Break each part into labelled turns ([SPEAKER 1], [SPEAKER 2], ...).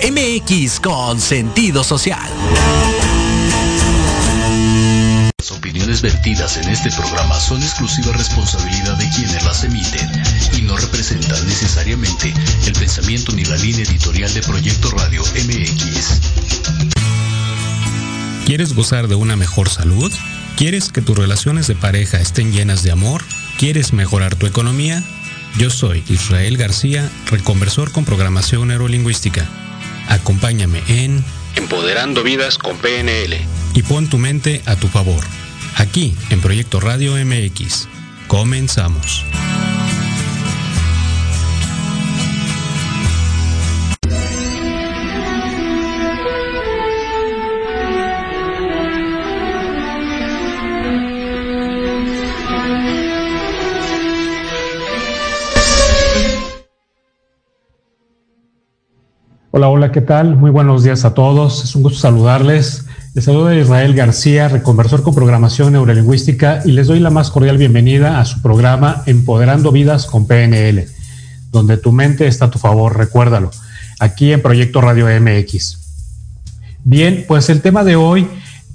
[SPEAKER 1] MX con sentido social.
[SPEAKER 2] Las opiniones vertidas en este programa son exclusiva responsabilidad de quienes las emiten y no representan necesariamente el pensamiento ni la línea editorial de Proyecto Radio MX.
[SPEAKER 3] ¿Quieres gozar de una mejor salud? ¿Quieres que tus relaciones de pareja estén llenas de amor? ¿Quieres mejorar tu economía? Yo soy Israel García, reconversor con programación neurolingüística Acompáñame en
[SPEAKER 4] Empoderando Vidas con PNL.
[SPEAKER 3] Y pon tu mente a tu favor. Aquí en Proyecto Radio MX. Comenzamos.
[SPEAKER 5] Hola, hola, ¿qué tal? Muy buenos días a todos. Es un gusto saludarles. Les saluda Israel García, reconversor con programación neurolingüística, y les doy la más cordial bienvenida a su programa Empoderando Vidas con PNL, donde tu mente está a tu favor, recuérdalo, aquí en Proyecto Radio MX. Bien, pues el tema de hoy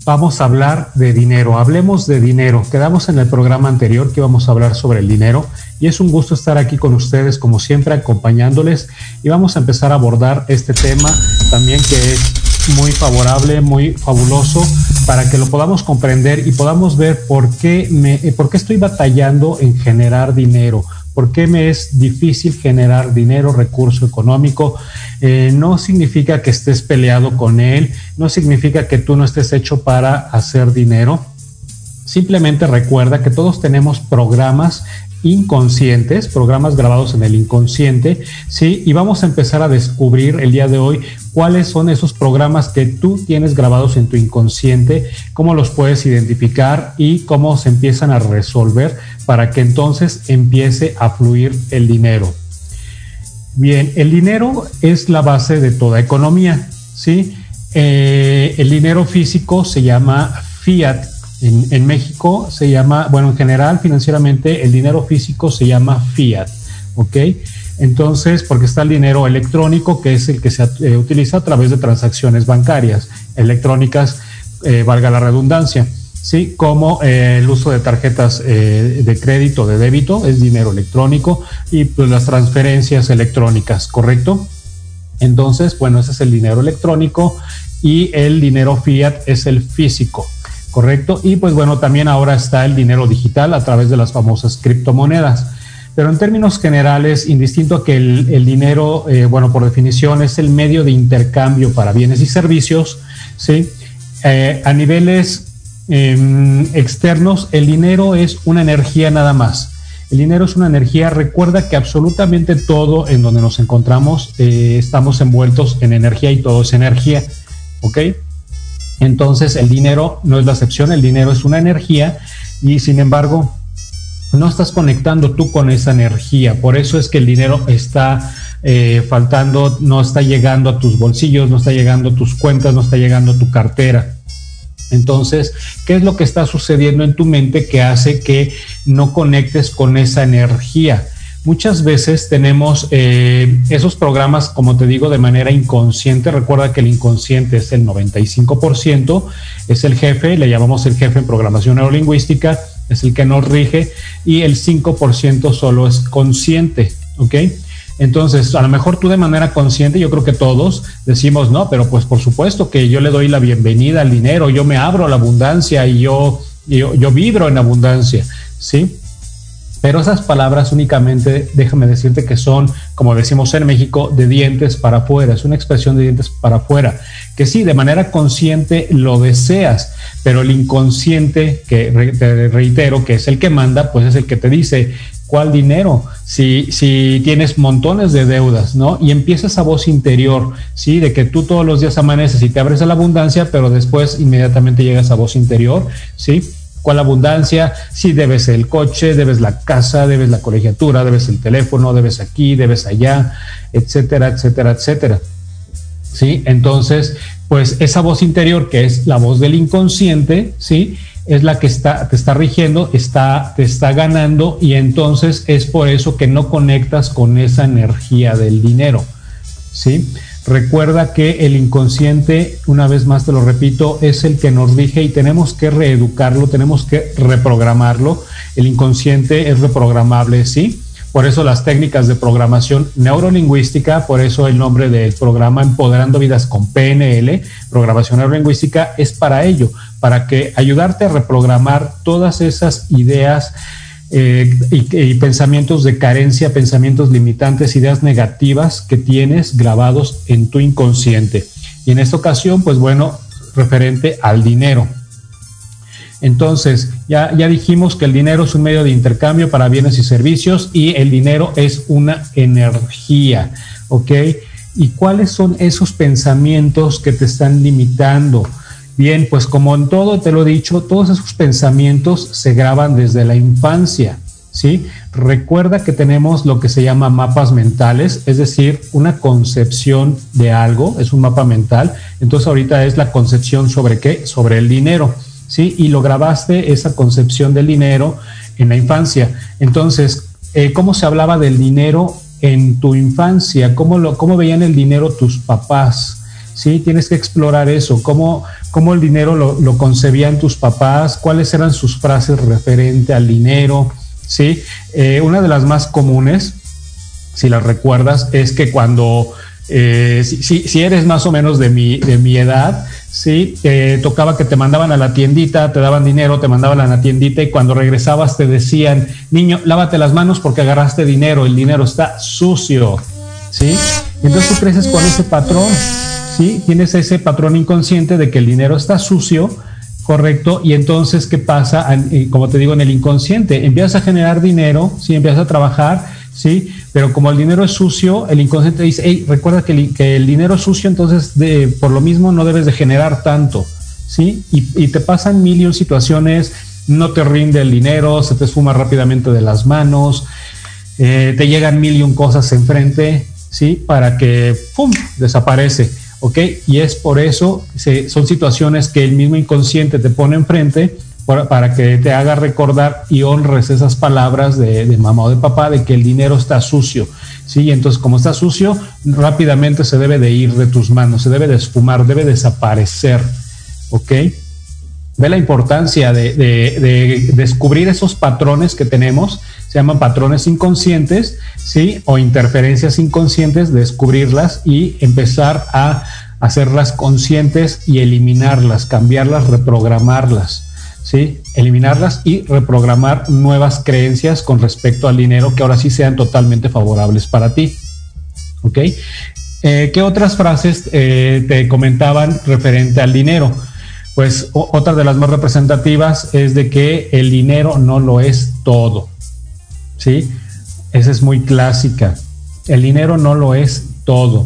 [SPEAKER 5] vamos a hablar de dinero. Hablemos de dinero. Quedamos en el programa anterior que vamos a hablar sobre el dinero y es un gusto estar aquí con ustedes como siempre acompañándoles y vamos a empezar a abordar este tema también que es muy favorable, muy fabuloso para que lo podamos comprender y podamos ver por qué me por qué estoy batallando en generar dinero ¿Por qué me es difícil generar dinero, recurso económico? Eh, no significa que estés peleado con él, no significa que tú no estés hecho para hacer dinero. Simplemente recuerda que todos tenemos programas inconscientes, programas grabados en el inconsciente, ¿sí? Y vamos a empezar a descubrir el día de hoy cuáles son esos programas que tú tienes grabados en tu inconsciente, cómo los puedes identificar y cómo se empiezan a resolver para que entonces empiece a fluir el dinero. Bien, el dinero es la base de toda economía, ¿sí? Eh, el dinero físico se llama fiat, en, México se llama, bueno, en general financieramente el dinero físico se llama fiat, ¿ok? Entonces, porque está el dinero electrónico, que es el que se eh, utiliza a través de transacciones bancarias, electrónicas, eh, valga la redundancia, ¿sí? Como eh, el uso de tarjetas de crédito, de débito, es dinero electrónico, y pues las transferencias electrónicas, ¿correcto? Entonces, bueno, ese es el dinero electrónico y el dinero fiat es el físico. ¿Correcto? Y pues bueno, también ahora está el dinero digital a través de las famosas criptomonedas. Pero en términos generales, indistinto a que el, dinero, eh, bueno, por definición es el medio de intercambio para bienes y servicios, ¿sí? Eh, a niveles em, externos, el dinero es una energía nada más. El dinero es una energía. Recuerda que absolutamente todo en donde nos encontramos eh, estamos envueltos en energía y todo es energía. ¿Ok? Entonces el dinero no es la excepción, el dinero es una energía y sin embargo no estás conectando tú con esa energía. Por eso es que el dinero está eh, faltando, no está llegando a tus bolsillos, no está llegando a tus cuentas, no está llegando a tu cartera. Entonces, ¿qué es lo que está sucediendo en tu mente que hace que no conectes con esa energía? Muchas veces tenemos eh, esos programas, como te digo, de manera inconsciente. Recuerda que el inconsciente es el 95%, es el jefe, le llamamos el jefe en programación neurolingüística, es el que nos rige, y el 5% solo es consciente, ¿ok? Entonces, a lo mejor tú de manera consciente, yo creo que todos decimos, no, pero pues por supuesto que yo le doy la bienvenida al dinero, yo me abro a la abundancia y yo, yo, yo vibro en abundancia, ¿sí? Pero esas palabras únicamente, déjame decirte que son, como decimos en México, de dientes para afuera, es una expresión de dientes para afuera, que sí, de manera consciente lo deseas, pero el inconsciente, que te reitero, que es el que manda, pues es el que te dice, ¿cuál dinero? Si, si tienes montones de deudas, ¿no? Y empieza esa voz interior, ¿sí? De que tú todos los días amaneces y te abres a la abundancia, pero después inmediatamente llega esa voz interior, ¿sí? ¿Cuál abundancia? Si debes el coche, debes la casa, debes la colegiatura, debes el teléfono, debes aquí, debes allá, etcétera, etcétera, etcétera. ¿Sí? Entonces, pues esa voz interior que es la voz del inconsciente, ¿sí? Es la que está, te está rigiendo, está, te está ganando y entonces es por eso que no conectas con esa energía del dinero, ¿sí? Recuerda que el inconsciente, una vez más te lo repito, es el que nos rige y tenemos que reeducarlo, tenemos que reprogramarlo. El inconsciente es reprogramable, sí. Por eso las técnicas de programación neurolingüística, por eso el nombre del programa Empoderando Vidas con PNL, programación neurolingüística, es para ello, para que ayudarte a reprogramar todas esas ideas eh, y, pensamientos de carencia, pensamientos limitantes, ideas negativas que tienes grabados en tu inconsciente. Y en esta ocasión, pues bueno, referente al dinero. Entonces, ya, ya dijimos que el dinero es un medio de intercambio para bienes y servicios y el dinero es una energía, ¿ok? ¿Y cuáles son esos pensamientos que te están limitando? Bien, pues como en todo te lo he dicho, todos esos pensamientos se graban desde la infancia, ¿sí? Recuerda que tenemos lo que se llama mapas mentales, es decir, una concepción de algo, es un mapa mental. Entonces ahorita es la concepción sobre qué? Sobre el dinero, ¿sí? Y lo grabaste esa concepción del dinero en la infancia. Entonces, eh, ¿cómo se hablaba del dinero en tu infancia? ¿Cómo, lo, ¿Cómo veían el dinero tus papás? ¿Sí? Tienes que explorar eso, cómo, cómo el dinero lo, concebían tus papás, cuáles eran sus frases referente al dinero, ¿sí? Eh, una de las más comunes, si las recuerdas, es que cuando, eh, si, eres más o menos de mi, de mi edad, ¿sí? tocaba que te mandaban a la tiendita, te daban dinero, te mandaban a la tiendita y cuando regresabas te decían, niño, lávate las manos porque agarraste dinero, el dinero está sucio, ¿sí? entonces tú creces con ese patrón. ¿Sí? Tienes ese patrón inconsciente de que el dinero está sucio, correcto, y entonces, ¿qué pasa? Eh, como te digo, en el inconsciente, empiezas a generar dinero, ¿sí? Empiezas a trabajar, ¿sí? Pero como el dinero es sucio, el inconsciente dice, hey, recuerda que el, dinero es sucio, entonces por lo mismo no debes de generar tanto, ¿sí? Y, te pasan mil y un situaciones, no te rinde el dinero, se te esfuma rápidamente de las manos, eh, te llegan mil y un cosas enfrente, ¿sí? Para que, ¡pum!, desaparece. ¿Ok? Y es por eso, son situaciones que el mismo inconsciente te pone enfrente para, que te haga recordar y honres esas palabras de, mamá o de papá de que el dinero está sucio, ¿sí? Entonces, como está sucio, rápidamente se debe de ir de tus manos, se debe de esfumar, debe desaparecer, ¿ok? Ve la importancia de, de descubrir esos patrones que tenemos, se llaman patrones inconscientes, ¿sí? O interferencias inconscientes, descubrirlas y empezar a hacerlas conscientes y eliminarlas, cambiarlas, reprogramarlas, ¿sí? Eliminarlas y reprogramar nuevas creencias con respecto al dinero que ahora sí sean totalmente favorables para ti, ¿ok? Eh, ¿Qué otras frases eh, te comentaban referente al dinero? Pues otra de las más representativas es de que el dinero no lo es todo. ¿sí? Esa es muy clásica. El dinero no lo es todo.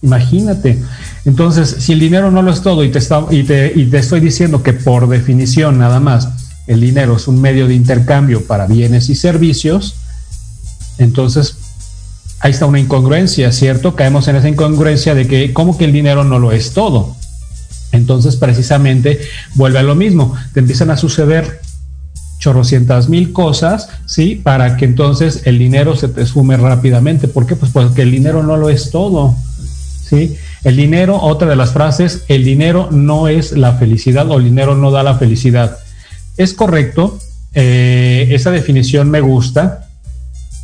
[SPEAKER 5] Imagínate. Entonces, si el dinero no lo es todo y te, y te estoy diciendo que por definición nada más el dinero es un medio de intercambio para bienes y servicios, entonces ahí está una incongruencia, ¿cierto? Caemos en esa incongruencia de que como que el dinero no lo es todo. Entonces, precisamente, vuelve a lo mismo, te empiezan a suceder chorrocientas mil cosas, ¿sí? Para que entonces el dinero se te sume rápidamente. ¿Por qué? Pues porque el dinero no lo es todo, ¿sí? El dinero, otra de las frases, el dinero no es la felicidad o el dinero no da la felicidad. Es correcto, eh, esa definición me gusta.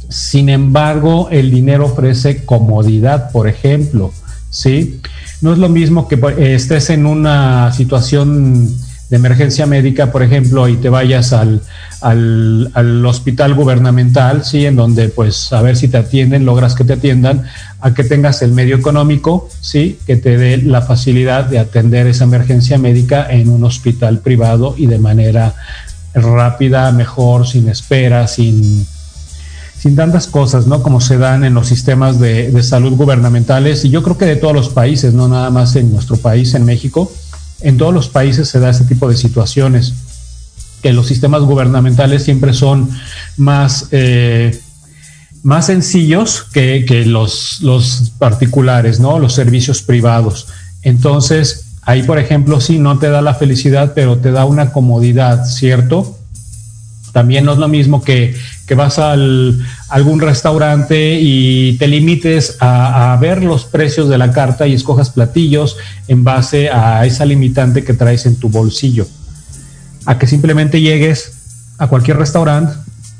[SPEAKER 5] Sin embargo, el dinero ofrece comodidad, por ejemplo, ¿sí? No es lo mismo que estés en una situación de emergencia médica, por ejemplo, y te vayas al, al, hospital gubernamental, sí, en donde pues a ver si te atienden, logras que te atiendan, a que tengas el medio económico, sí, que te dé la facilidad de atender esa emergencia médica en un hospital privado y de manera rápida, mejor, sin espera, sin, sin tantas cosas, ¿no? Como se dan en los sistemas de, salud gubernamentales y yo creo que de todos los países, no nada más en nuestro país, en México en todos los países se da este tipo de situaciones, que los sistemas gubernamentales siempre son más, eh, más sencillos que, los, los, particulares, ¿no? Los servicios privados. Entonces, ahí, por ejemplo, sí, no te da la felicidad, pero te da una comodidad, ¿cierto? También no es lo mismo que, vas a algún restaurante y te limites a, ver los precios de la carta y escojas platillos en base a esa limitante que traes en tu bolsillo. A que simplemente llegues a cualquier restaurante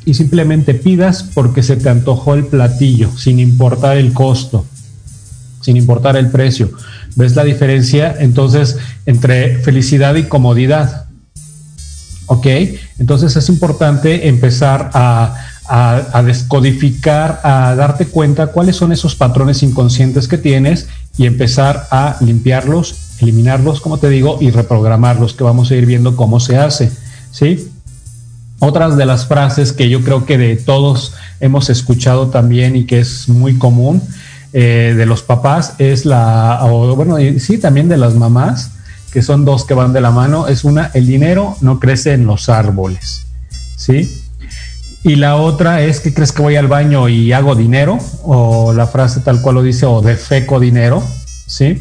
[SPEAKER 5] y simplemente pidas porque se te antojó el platillo, sin importar el costo, sin importar el precio. ¿Ves la diferencia entonces entre felicidad y comodidad? ¿Ok? Entonces es importante empezar a, descodificar, a darte cuenta cuáles son esos patrones inconscientes que tienes y empezar a limpiarlos, eliminarlos, como te digo, y reprogramarlos, que vamos a ir viendo cómo se hace. ¿Sí? Otras de las frases que yo creo que de todos hemos escuchado también y que es muy común eh, de los papás es la, o bueno, sí, también de las mamás, que son dos que van de la mano, es una, el dinero no crece en los árboles, ¿sí? Y la otra es que crees que voy al baño y hago dinero, o la frase tal cual lo dice, o defeco dinero, ¿sí?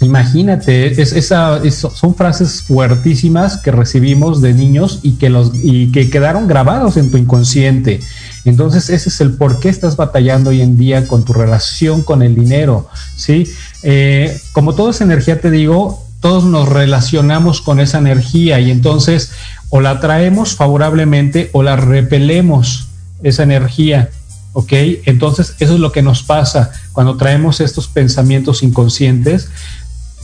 [SPEAKER 5] Imagínate, es, esa, son frases fuertísimas que recibimos de niños y que, los, y que quedaron grabados en tu inconsciente. Entonces, ese es el por qué estás batallando hoy en día con tu relación con el dinero, ¿sí? Eh, como toda esa energía, te digo, todos nos relacionamos con esa energía y entonces o la traemos favorablemente o la repelemos esa energía. ¿Ok? Entonces eso es lo que nos pasa cuando traemos estos pensamientos inconscientes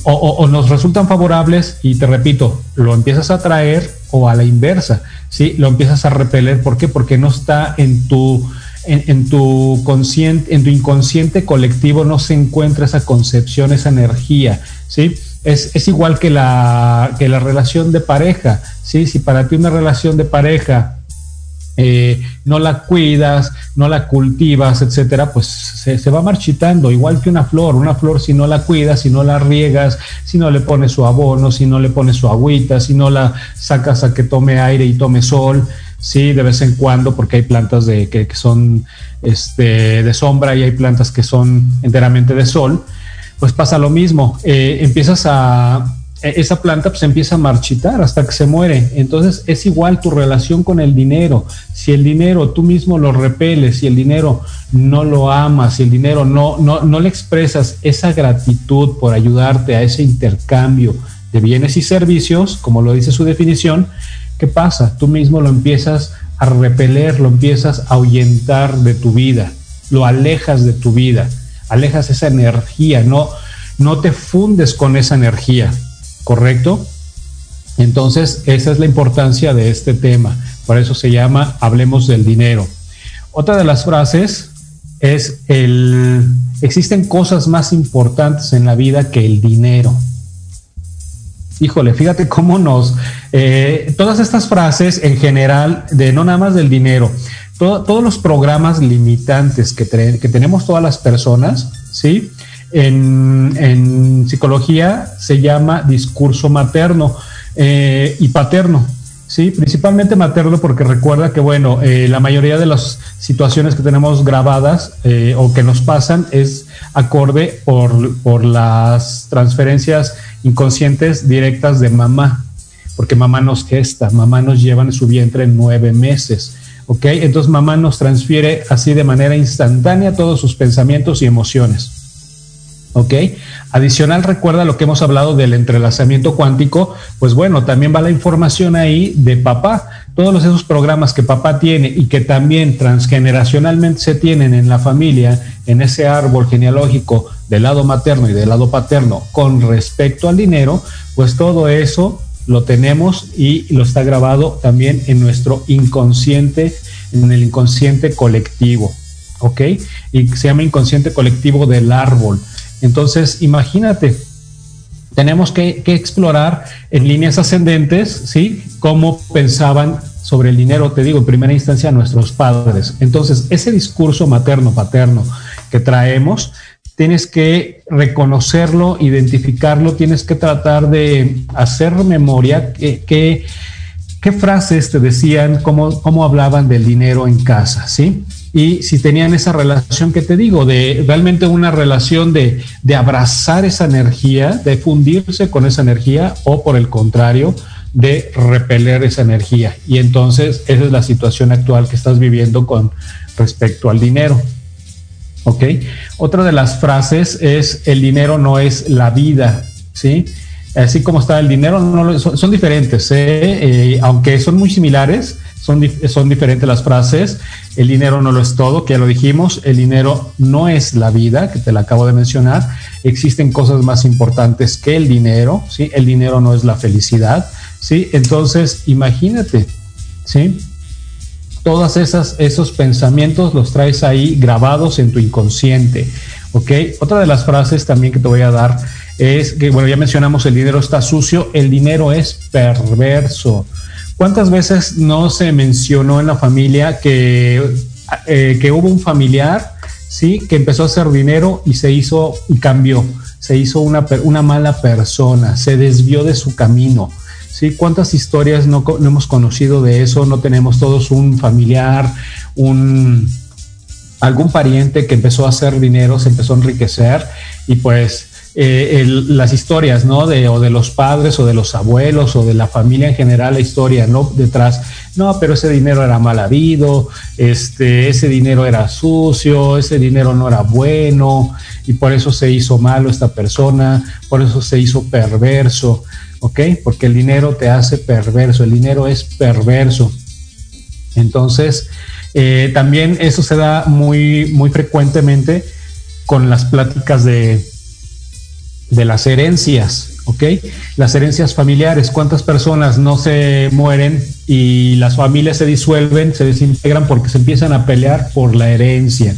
[SPEAKER 5] o, nos resultan favorables y te repito, lo empiezas a traer o a la inversa, ¿sí? Lo empiezas a repeler. ¿Por qué? Porque no está en tu, en, tu consciente, en tu inconsciente colectivo no se encuentra esa concepción, esa energía, ¿sí? Es, igual que la, que la relación de pareja, ¿sí? Si para ti una relación de pareja eh, no la cuidas, no la cultivas, etcétera, pues se, va marchitando, igual que una flor. Una flor, si no la cuidas, si no la riegas, si no le pones su abono, si no le pones su agüita, si no la sacas a que tome aire y tome sol, sí, de vez en cuando, porque hay plantas de, que, que son este, de sombra y hay plantas que son enteramente de sol pues pasa lo mismo. Eh, empiezas a, e, esa planta pues empieza a marchitar hasta que se muere. Entonces es igual tu relación con el dinero. Si el dinero tú mismo lo repeles, si el dinero no lo amas, si el dinero no, no, no le expresas esa gratitud por ayudarte a ese intercambio de bienes y servicios, como lo dice su definición, ¿qué pasa? Tú mismo lo empiezas a repeler, lo empiezas a ahuyentar de tu vida, lo alejas de tu vida alejas esa energía, no, no te fundes con esa energía, ¿correcto? Entonces, esa es la importancia de este tema. Por eso se llama Hablemos del dinero. Otra de las frases es el existen cosas más importantes en la vida que el dinero. Híjole, fíjate cómo nos eh, todas estas frases en general de no nada más del dinero, todos los programas limitantes que, tenemos todas las personas, ¿sí? En, psicología se llama discurso materno eh, y paterno, ¿sí? Principalmente materno porque recuerda que, bueno, eh, la mayoría de las situaciones que tenemos grabadas eh, o que nos pasan es acorde por, por las transferencias inconscientes directas de mamá. porque mamá nos gesta, mamá nos lleva en su vientre nueve meses. ¿Ok? Entonces mamá nos transfiere así de manera instantánea todos sus pensamientos y emociones. ¿Ok? Adicional, recuerda lo que hemos hablado del entrelazamiento cuántico, pues bueno, también va la información ahí de papá. Todos esos programas que papá tiene y que también transgeneracionalmente se tienen en la familia, en ese árbol genealógico del lado materno y del lado paterno con respecto al dinero, pues todo eso lo tenemos y lo está grabado también en nuestro inconsciente, en el inconsciente colectivo, ¿ok? Y se llama inconsciente colectivo del árbol. Entonces, imagínate, tenemos que, explorar en líneas ascendentes, ¿sí? Cómo pensaban sobre el dinero, te digo, en primera instancia, nuestros padres. Entonces, ese discurso materno, paterno que traemos, tienes que reconocerlo, identificarlo, tienes que tratar de hacer memoria, qué frases te decían, cómo, cómo hablaban del dinero en casa, ¿sí? y si tenían esa relación que te digo, de realmente una relación de, abrazar esa energía, de fundirse con esa energía o por el contrario, de repeler esa energía. Y entonces esa es la situación actual que estás viviendo con respecto al dinero. ¿Ok? Otra de las frases es, el dinero no es la vida, ¿sí? Así como está el dinero, no, son, diferentes, ¿eh? Eh, aunque son muy similares, son, son diferentes las frases. El dinero no lo es todo, que ya lo dijimos. El dinero no es la vida, que te la acabo de mencionar. Existen cosas más importantes que el dinero, ¿sí? El dinero no es la felicidad, ¿sí? Entonces, imagínate, ¿sí? Todas esas, esos pensamientos los traes ahí grabados en tu inconsciente, ¿ok? Otra de las frases también que te voy a dar es que, bueno, ya mencionamos, el dinero está sucio, el dinero es perverso. ¿Cuántas veces no se mencionó en la familia que, eh, que hubo un familiar, sí, que empezó a hacer dinero y se hizo y cambió, se hizo una, una mala persona, se desvió de su camino? ¿Sí? ¿Cuántas historias no, hemos conocido de eso? No tenemos todos un familiar, un algún pariente que empezó a hacer dinero, se empezó a enriquecer y pues eh, las historias, ¿no? De, o de los padres o de los abuelos o de la familia en general, la historia, ¿no? Detrás, no, pero ese dinero era mal habido, este, ese dinero era sucio, ese dinero no era bueno y por eso se hizo malo esta persona, por eso se hizo perverso, ¿ok? Porque el dinero te hace perverso, el dinero es perverso. Entonces, eh, también eso se da muy, muy frecuentemente con las pláticas de, de las herencias, ¿ok? Las herencias familiares, cuántas personas no se mueren y las familias se disuelven, se desintegran porque se empiezan a pelear por la herencia,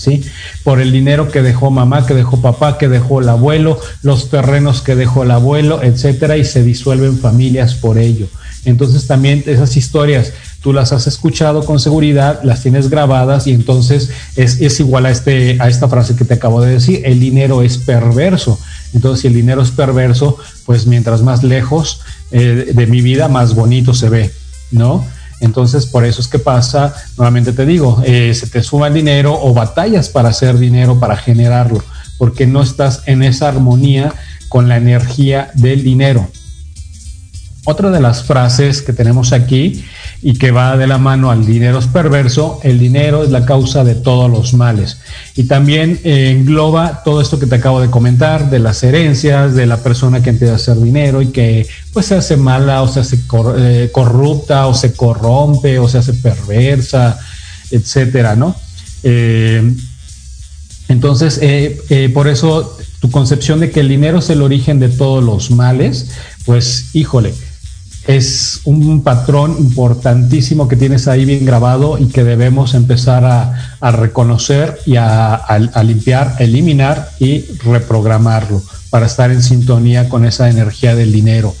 [SPEAKER 5] ¿sí? Por el dinero que dejó mamá, que dejó papá, que dejó el abuelo, los terrenos que dejó el abuelo, etcétera, y se disuelven familias por ello. Entonces también esas historias tú las has escuchado con seguridad, las tienes grabadas y entonces es, igual a, este, a esta frase que te acabo de decir, el dinero es perverso. Entonces si el dinero es perverso, pues mientras más lejos eh, de mi vida, más bonito se ve, ¿no? Entonces, por eso es que pasa, nuevamente te digo, eh, se te suma el dinero o batallas para hacer dinero, para generarlo, porque no estás en esa armonía con la energía del dinero. Otra de las frases que tenemos aquí y que va de la mano al dinero es perverso, el dinero es la causa de todos los males. Y también eh, engloba todo esto que te acabo de comentar, de las herencias, de la persona que empieza a hacer dinero y que pues se hace mala o se hace eh, corrupta o se corrompe o se hace perversa, etcétera, ¿no? Eh, entonces, por eso tu concepción de que el dinero es el origen de todos los males, pues híjole, es un patrón importantísimo que tienes ahí bien grabado y que debemos empezar a, reconocer y a, limpiar, eliminar y reprogramarlo para estar en sintonía con esa energía del dinero.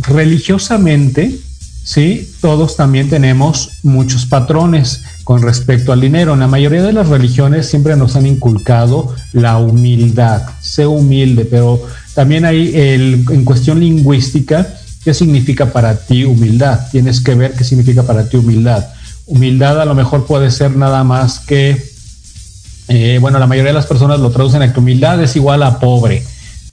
[SPEAKER 5] Religiosamente, sí, todos también tenemos muchos patrones con respecto al dinero. En la mayoría de las religiones siempre nos han inculcado la humildad, sé humilde, pero también hay el, en cuestión lingüística, ¿Qué significa para ti humildad? Tienes que ver qué significa para ti humildad. Humildad a lo mejor puede ser nada más que, eh, bueno, la mayoría de las personas lo traducen a que humildad es igual a pobre,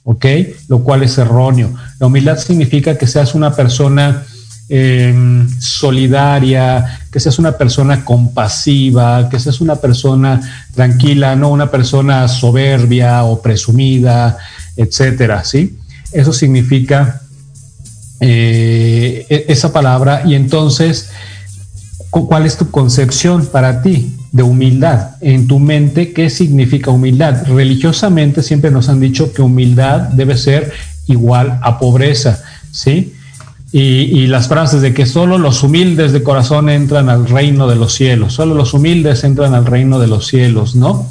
[SPEAKER 5] ¿ok? Lo cual es erróneo. La humildad significa que seas una persona em, solidaria, que seas una persona compasiva, que seas una persona tranquila, no una persona soberbia o presumida, etcétera, ¿sí? Eso significa eh, e-, esa palabra y entonces, ¿cuál es tu concepción para ti de humildad? En tu mente, ¿qué significa humildad? Religiosamente siempre nos han dicho que humildad debe ser igual a pobreza, ¿sí? Y, las frases de que solo los humildes de corazón entran al reino de los cielos, solo los humildes entran al reino de los cielos, ¿no?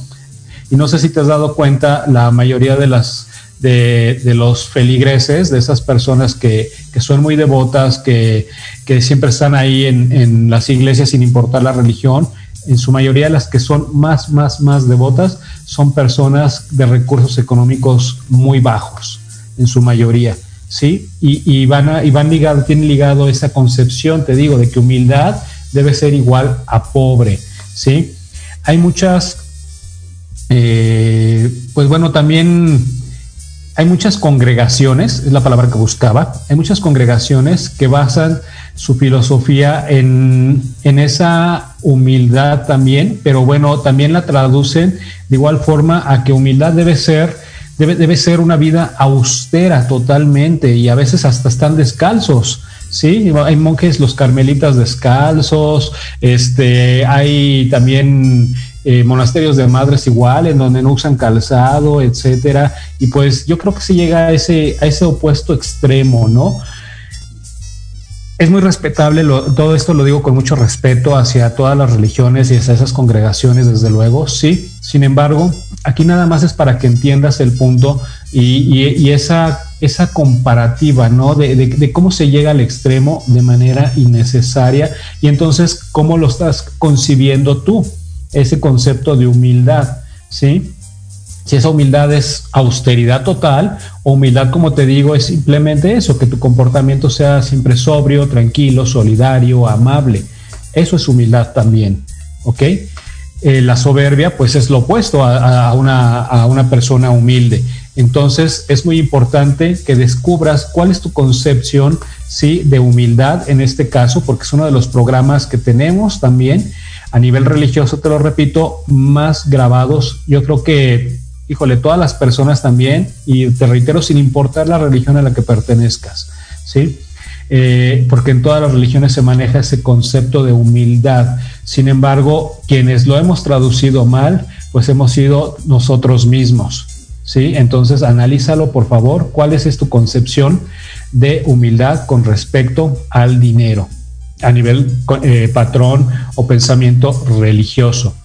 [SPEAKER 5] Y no sé si te has dado cuenta, la mayoría de las de, los feligreses, de esas personas que, son muy devotas, que, siempre están ahí en, las iglesias sin importar la religión, en su mayoría las que son más, más, más devotas son personas de recursos económicos muy bajos, en su mayoría. ¿sí? Y, van, y van ligado, tienen ligado esa concepción, te digo, de que humildad debe ser igual a pobre, ¿sí? Hay muchas, eh, pues bueno, también hay muchas congregaciones, es la palabra que buscaba, hay muchas congregaciones que basan su filosofía en, en, esa humildad también, pero bueno, también la traducen de igual forma a que humildad debe ser debe, ser una vida austera totalmente y a veces hasta están descalzos. Sí, hay monjes, los carmelitas descalzos, este, hay también eh, monasterios de madres igual, en donde no usan calzado, etcétera. Y pues yo creo que se llega a ese, opuesto extremo, ¿no? Es muy respetable, todo esto lo digo con mucho respeto hacia todas las religiones y hacia esas congregaciones, desde luego, sí. Sin embargo, aquí nada más es para que entiendas el punto y, esa, esa comparativa, ¿no? De, cómo se llega al extremo de manera innecesaria y entonces cómo lo estás concibiendo tú, ese concepto de humildad, ¿sí? Si esa humildad es austeridad total, humildad, como te digo, es simplemente eso, que tu comportamiento sea siempre sobrio, tranquilo, solidario, amable. Eso es humildad también, ¿ok? Eh, la soberbia, pues es lo opuesto a, una, a una persona humilde. Entonces, es muy importante que descubras cuál es tu concepción, ¿sí? De humildad en este caso, porque es uno de los programas que tenemos también a nivel religioso, te lo repito, más grabados. Yo creo que híjole, todas las personas también, y te reitero, sin importar la religión a la que pertenezcas, ¿sí? Eh, porque en todas las religiones se maneja ese concepto de humildad. Sin embargo, quienes lo hemos traducido mal, pues hemos sido nosotros mismos. ¿sí? Entonces, analízalo, por favor. ¿Cuál es tu concepción de humildad con respecto al dinero a nivel eh, patrón o pensamiento religioso?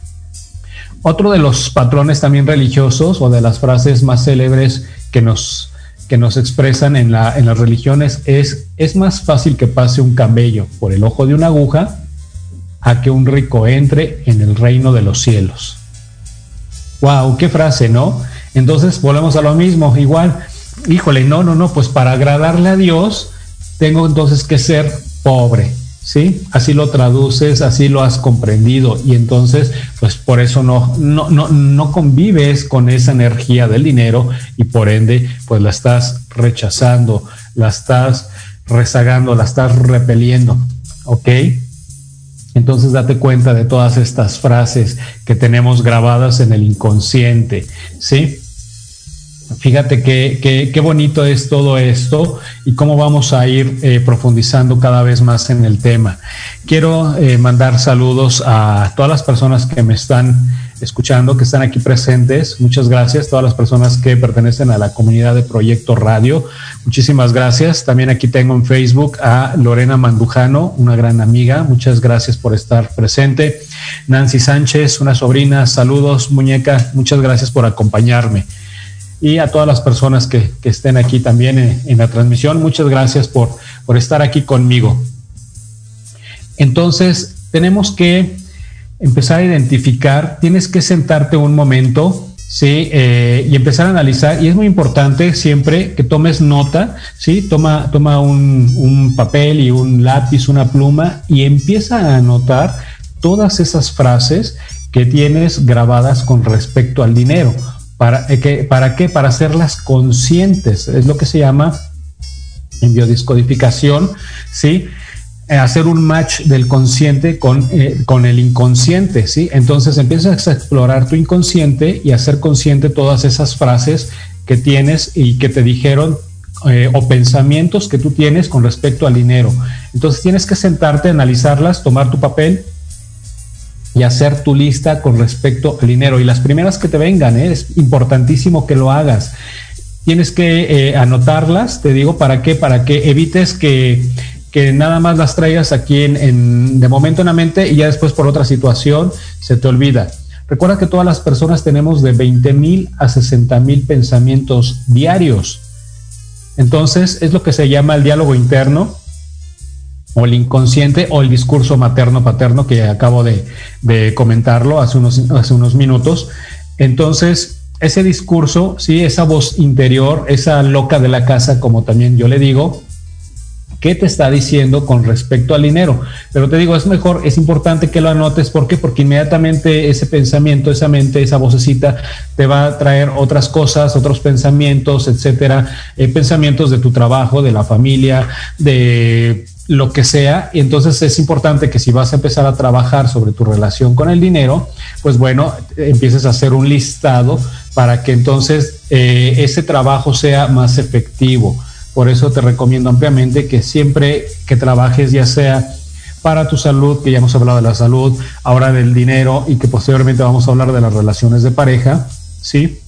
[SPEAKER 5] Otro de los patrones también religiosos o de las frases más célebres que nos, que nos expresan en, la, en las religiones es, es más fácil que pase un camello por el ojo de una aguja a que un rico entre en el reino de los cielos. ¡Wow! ¡Qué frase, ¿no? Entonces volvemos a lo mismo, igual, híjole, no, no, no, pues para agradarle a Dios tengo entonces que ser pobre, ¿sí? Así lo traduces, así lo has comprendido y entonces, pues por eso no, no, no, no convives con esa energía del dinero y por ende, pues la estás rechazando, la estás rezagando, la estás repeliendo, ¿ok? Entonces date cuenta de todas estas frases que tenemos grabadas en el inconsciente, ¿sí? Fíjate qué, qué, bonito es todo esto y cómo vamos a ir eh, profundizando cada vez más en el tema. Quiero eh, mandar saludos a todas las personas que me están escuchando, que están aquí presentes. Muchas gracias. Todas las personas que pertenecen a la comunidad de Proyecto Radio. Muchísimas gracias. También aquí tengo en Facebook a Lorena Mandujano, una gran amiga. Muchas gracias por estar presente. Nancy Sánchez, una sobrina. Saludos, muñeca. Muchas gracias por acompañarme y a todas las personas que, estén aquí también en, la transmisión. Muchas gracias por, por estar aquí conmigo. Entonces, tenemos que empezar a identificar, tienes que sentarte un momento, ¿sí? Eh, y empezar a analizar. Y es muy importante siempre que tomes nota, ¿sí? Toma, toma un, un papel y un lápiz, una pluma y empieza a anotar todas esas frases que tienes grabadas con respecto al dinero. ¿Para, eh, ¿Para qué? Para hacerlas conscientes. Es lo que se llama en biodiscodificación, ¿sí? Eh, hacer un match del consciente con, eh, con el inconsciente, ¿sí? Entonces empiezas a explorar tu inconsciente y a ser consciente todas esas frases que tienes y que te dijeron o pensamientos que tú tienes con respecto al dinero. Entonces tienes que sentarte, analizarlas, tomar tu papel y hacer tu lista con respecto al dinero. Y las primeras que te vengan, ¿eh? es importantísimo que lo hagas. Tienes que eh, anotarlas, te digo, ¿para qué? Para que evites que, que nada más las traigas aquí en, en, de momento en la mente y ya después por otra situación se te olvida. Recuerda que todas las personas tenemos de 20 mil a 60 mil pensamientos diarios. Entonces, es lo que se llama el diálogo interno o el inconsciente o el discurso materno-paterno que acabo de, comentarlo hace unos, hace unos minutos. Entonces, ese discurso, sí, esa voz interior, esa loca de la casa, como también yo le digo, qué te está diciendo con respecto al dinero. Pero te digo, es mejor, es importante que lo anotes. ¿Por qué? Porque inmediatamente ese pensamiento, esa mente, esa vocecita te va a traer otras cosas, otros pensamientos, etcétera, eh, pensamientos de tu trabajo, de la familia, de lo que sea. Y entonces es importante que si vas a empezar a trabajar sobre tu relación con el dinero, pues bueno, empieces a hacer un listado para que entonces eh, ese trabajo sea más efectivo. Por eso te recomiendo ampliamente que siempre que trabajes, ya sea para tu salud, que ya hemos hablado de la salud, ahora del dinero y que posteriormente vamos a hablar de las relaciones de pareja, ¿sí?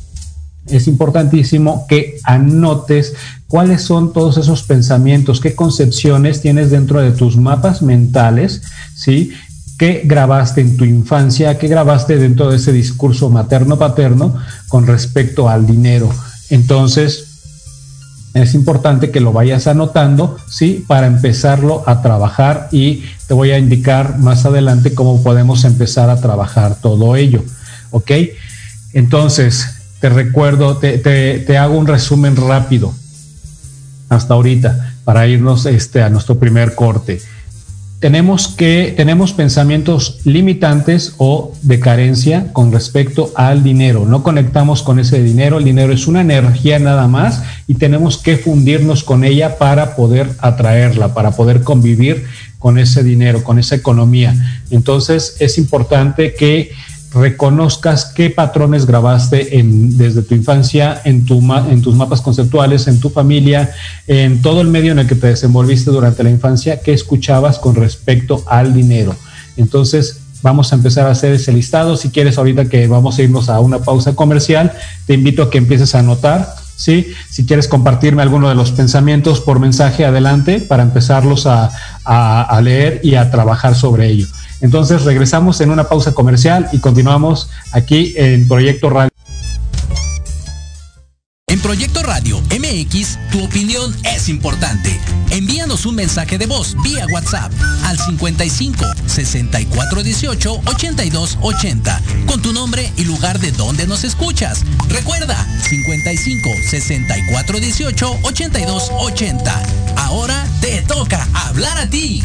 [SPEAKER 5] Es importantísimo que anotes cuáles son todos esos pensamientos, qué concepciones tienes dentro de tus mapas mentales, ¿sí? ¿Qué grabaste en tu infancia? ¿Qué grabaste dentro de ese discurso materno-paterno con respecto al dinero? Entonces, es importante que lo vayas anotando, ¿sí? Para empezarlo a trabajar y te voy a indicar más adelante cómo podemos empezar a trabajar todo ello, ¿ok? Entonces, te recuerdo, te, te, te hago un resumen rápido hasta ahorita para irnos este, a nuestro primer corte tenemos que tenemos pensamientos limitantes o de carencia con respecto al dinero. No conectamos con ese dinero, el dinero es una energía nada más y tenemos que fundirnos con ella para poder atraerla, para poder convivir con ese dinero, con esa economía. Entonces es importante que reconozcas qué patrones grabaste en, desde tu infancia, en, tu, en tus mapas conceptuales, en tu familia, en todo el medio en el que te desenvolviste durante la infancia, qué escuchabas con respecto al dinero. Entonces, vamos a empezar a hacer ese listado. Si quieres, ahorita que vamos a irnos a una pausa comercial, te invito a que empieces a anotar. ¿sí? Si quieres compartirme alguno de los pensamientos por mensaje, adelante para empezarlos a, a, a leer y a trabajar sobre ello. Entonces regresamos en una pausa comercial y continuamos aquí en Proyecto Radio.
[SPEAKER 1] En Proyecto Radio MX, tu opinión es importante. Envíanos un mensaje de voz vía WhatsApp al 55 64 18 82 80 con tu nombre y lugar de donde nos escuchas. Recuerda 55 64 18 82 80. Ahora te toca hablar a ti.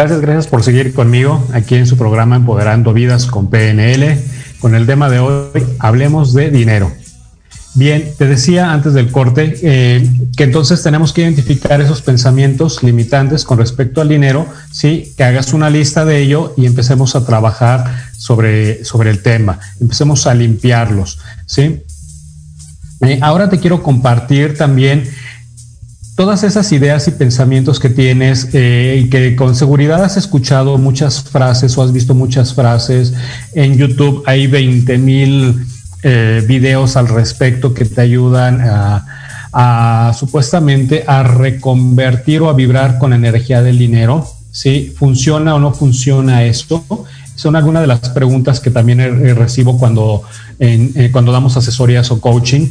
[SPEAKER 5] Gracias, gracias por seguir conmigo aquí en su programa Empoderando Vidas con PNL. Con el tema de hoy, hablemos de dinero. Bien, te decía antes del corte eh, que entonces tenemos que identificar esos pensamientos limitantes con respecto al dinero, ¿sí? que hagas una lista de ello y empecemos a trabajar sobre, sobre el tema, empecemos a limpiarlos. ¿sí? Eh, ahora te quiero compartir también todas esas ideas y pensamientos que tienes eh, y que con seguridad has escuchado muchas frases o has visto muchas frases en YouTube, hay 20 mil eh, videos al respecto que te ayudan a, supuestamente a reconvertir o a vibrar con energía del dinero. ¿Sí? ¿Funciona o no funciona esto? Son algunas de las preguntas que también recibo cuando, eh, cuando damos asesorías o coaching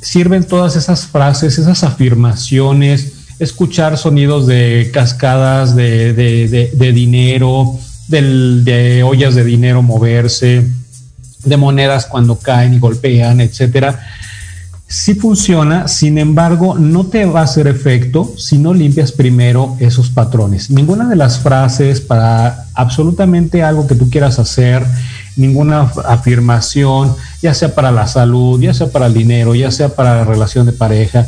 [SPEAKER 5] sirven todas esas frases, esas afirmaciones, escuchar sonidos de cascadas de, dinero, de ollas de dinero moverse, de monedas cuando caen y golpean, etcétera. Sí funciona, sin embargo, no te va a hacer efecto si no limpias primero esos patrones. Ninguna de las frases para absolutamente algo que tú quieras hacer, ninguna afirmación, ya sea para la salud, ya sea para el dinero, ya sea para la relación de pareja,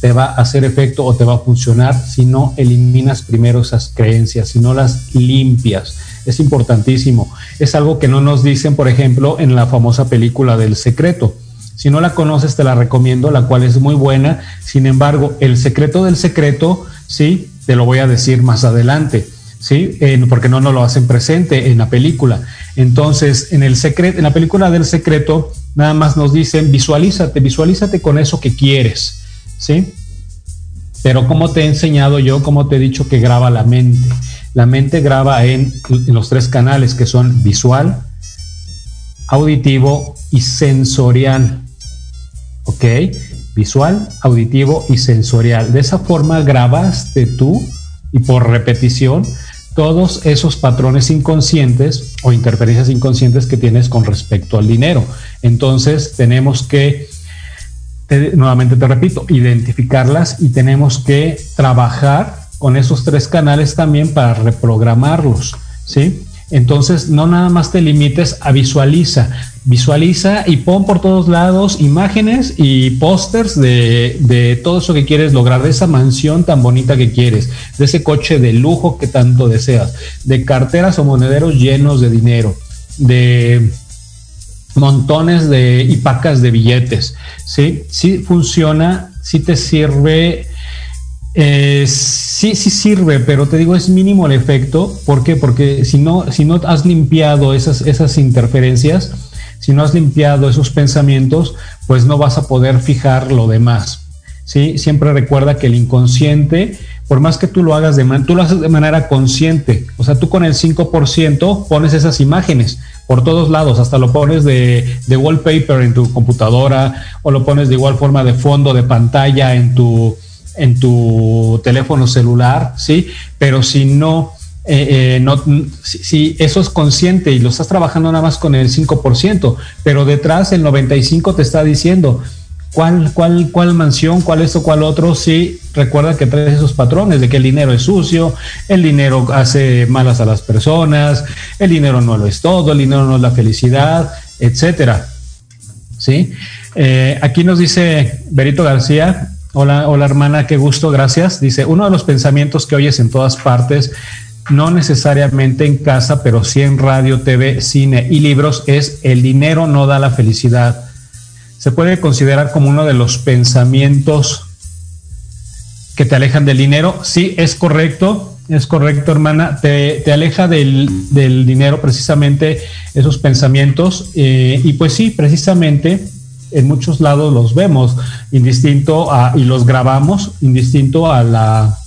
[SPEAKER 5] te va a hacer efecto o te va a funcionar si no eliminas primero esas creencias, si no las limpias. Es importantísimo. Es algo que no nos dicen, por ejemplo, en la famosa película del secreto. Si no la conoces, te la recomiendo, la cual es muy buena. Sin embargo, el secreto del secreto, sí, te lo voy a decir más adelante. ¿Sí? porque no nos lo hacen presente en la película. Entonces, en el secreto, en la película del secreto, nada más nos dicen, visualízate, visualízate con eso que quieres, ¿sí? Pero como te he enseñado yo, como te he dicho que graba la mente. La mente graba en, en los tres canales que son visual, auditivo y sensorial. ¿Ok? Visual, auditivo y sensorial. De esa forma grabaste tú y por repetición todos esos patrones inconscientes o interferencias inconscientes que tienes con respecto al dinero. Entonces tenemos que, nuevamente te repito, identificarlas y tenemos que trabajar con esos tres canales también para reprogramarlos, ¿sí? Entonces, no nada más te limites a visualiza, visualiza y pon por todos lados imágenes y pósters de, todo eso que quieres lograr, de esa mansión tan bonita que quieres, de ese coche de lujo que tanto deseas, de carteras o monederos llenos de dinero, de montones de y pacas de billetes. Sí, sí funciona, sí te sirve eh, sí, sí sirve, pero te digo, es mínimo el efecto. ¿Por qué? Porque si no, si no has limpiado esas, esas interferencias, si no has limpiado esos pensamientos, pues no vas a poder fijar lo demás. ¿sí? Siempre recuerda que el inconsciente, por más que tú lo hagas de, tú lo haces de manera consciente, o sea, tú con el 5% pones esas imágenes por todos lados, hasta lo pones de, de wallpaper en tu computadora o lo pones de igual forma de fondo de pantalla en tu, en tu teléfono celular, ¿sí? Pero si no, eh, eh, no si, eso es consciente y lo estás trabajando nada más con el 5%, pero detrás el 95% te está diciendo cuál, cuál, cuál mansión, cuál esto, cuál otro, sí, recuerda que traes esos patrones de que el dinero es sucio, el dinero hace malas a las personas, el dinero no lo es todo, el dinero no es la felicidad, etcétera. ¿sí? Eh, aquí nos dice Berito García, hola, hola hermana, qué gusto, gracias. Dice, uno de los pensamientos que oyes en todas partes, no necesariamente en casa, pero sí en radio, TV, cine y libros, es el dinero no da la felicidad. Se puede considerar como uno de los pensamientos que te alejan del dinero. Sí, es correcto, es correcto, hermana. Te, aleja del, dinero precisamente esos pensamientos. Eh, y pues sí, precisamente en muchos lados los vemos, indistinto a, y los grabamos, indistinto a la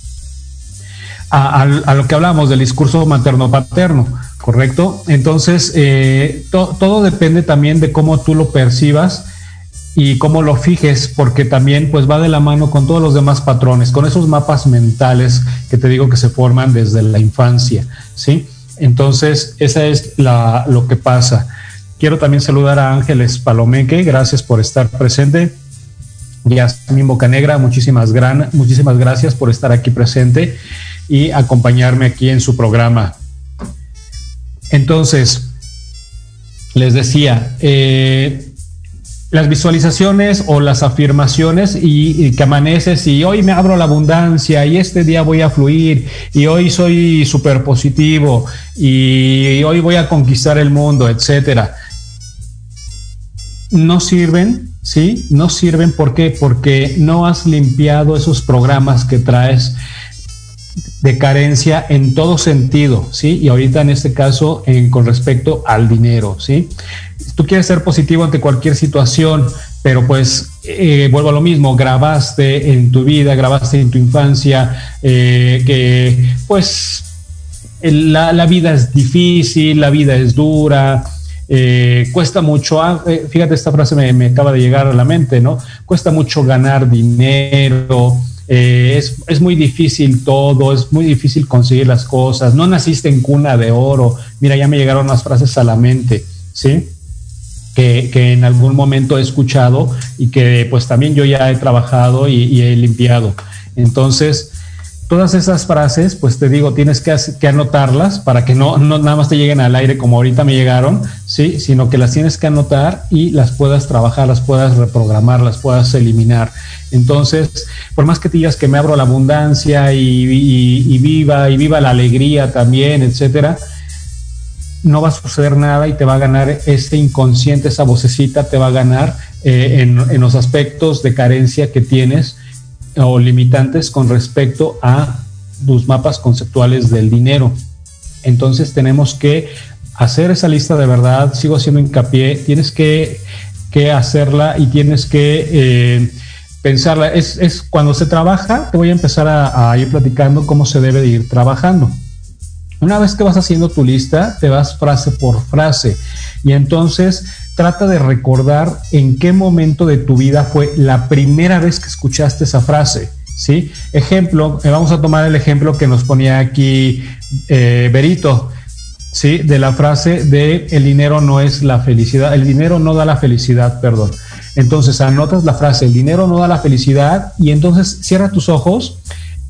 [SPEAKER 5] a, lo que hablamos del discurso materno-paterno, ¿correcto? Entonces, eh, todo depende también de cómo tú lo percibas y cómo lo fijes, porque también pues va de la mano con todos los demás patrones, con esos mapas mentales que te digo que se forman desde la infancia, ¿sí? Entonces, esa es la, lo que pasa. Quiero también saludar a Ángeles Palomeque, gracias por estar presente. Yasmin Bocanegra, muchísimas, gran, muchísimas gracias por estar aquí presente y acompañarme aquí en su programa. Entonces, les decía, eh, las visualizaciones o las afirmaciones y, que amaneces y hoy me abro la abundancia y este día voy a fluir y hoy soy súper positivo y hoy voy a conquistar el mundo, etcétera. No sirven, ¿sí? No sirven ¿por qué? porque no has limpiado esos programas que traes de carencia en todo sentido, ¿sí? Y ahorita en este caso en, con respecto al dinero, ¿sí? Tú quieres ser positivo ante cualquier situación, pero pues eh, vuelvo a lo mismo, grabaste en tu vida, grabaste en tu infancia, eh, que pues la, vida es difícil, la vida es dura, eh, cuesta mucho, ah, fíjate, esta frase me, acaba de llegar a la mente, ¿no? Cuesta mucho ganar dinero, eh, es, es, muy difícil todo, es muy difícil conseguir las cosas, no naciste en cuna de oro, mira, ya me llegaron las frases a la mente, ¿sí? Que, que en algún momento he escuchado y que pues también yo ya he trabajado y he limpiado. Entonces, todas esas frases, pues te digo, tienes que, anotarlas para que no, nada más te lleguen al aire como ahorita me llegaron, ¿sí? Sino que las tienes que anotar y las puedas trabajar, las puedas reprogramar, las puedas eliminar. Entonces, por más que te digas que me abro la abundancia y, viva, y viva la alegría también, etcétera, no va a suceder nada y te va a ganar este inconsciente, esa vocecita te va a ganar eh, en los aspectos de carencia que tienes o limitantes con respecto a tus mapas conceptuales del dinero. Entonces tenemos que hacer esa lista de verdad, sigo haciendo hincapié, tienes que, hacerla y tienes que eh, pensarla. Es, cuando se trabaja, te voy a empezar a, ir platicando cómo se debe de ir trabajando. Una vez que vas haciendo tu lista, te vas frase por frase y entonces trata de recordar en qué momento de tu vida fue la primera vez que escuchaste esa frase. ¿sí? Ejemplo, eh, vamos a tomar el ejemplo que nos ponía aquí eh, Berito. ¿sí? De la frase de el dinero no es la felicidad, el dinero no da la felicidad, perdón. Entonces anotas la frase, el dinero no da la felicidad y entonces cierra tus ojos